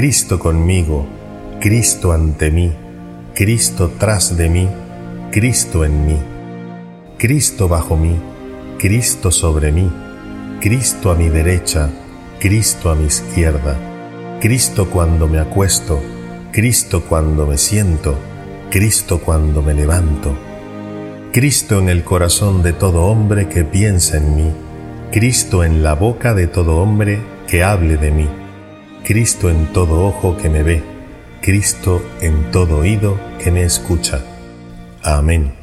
Cristo conmigo, Cristo ante mí, Cristo tras de mí, Cristo en mí, Cristo bajo mí, Cristo sobre mí, Cristo a mi derecha, Cristo a mi izquierda, Cristo cuando me acuesto, Cristo cuando me siento, Cristo cuando me levanto, Cristo en el corazón de todo hombre que piensa en mí, Cristo en la boca de todo hombre que hable de mí, Cristo en todo ojo que me ve, Cristo en todo oído que me escucha. Amén.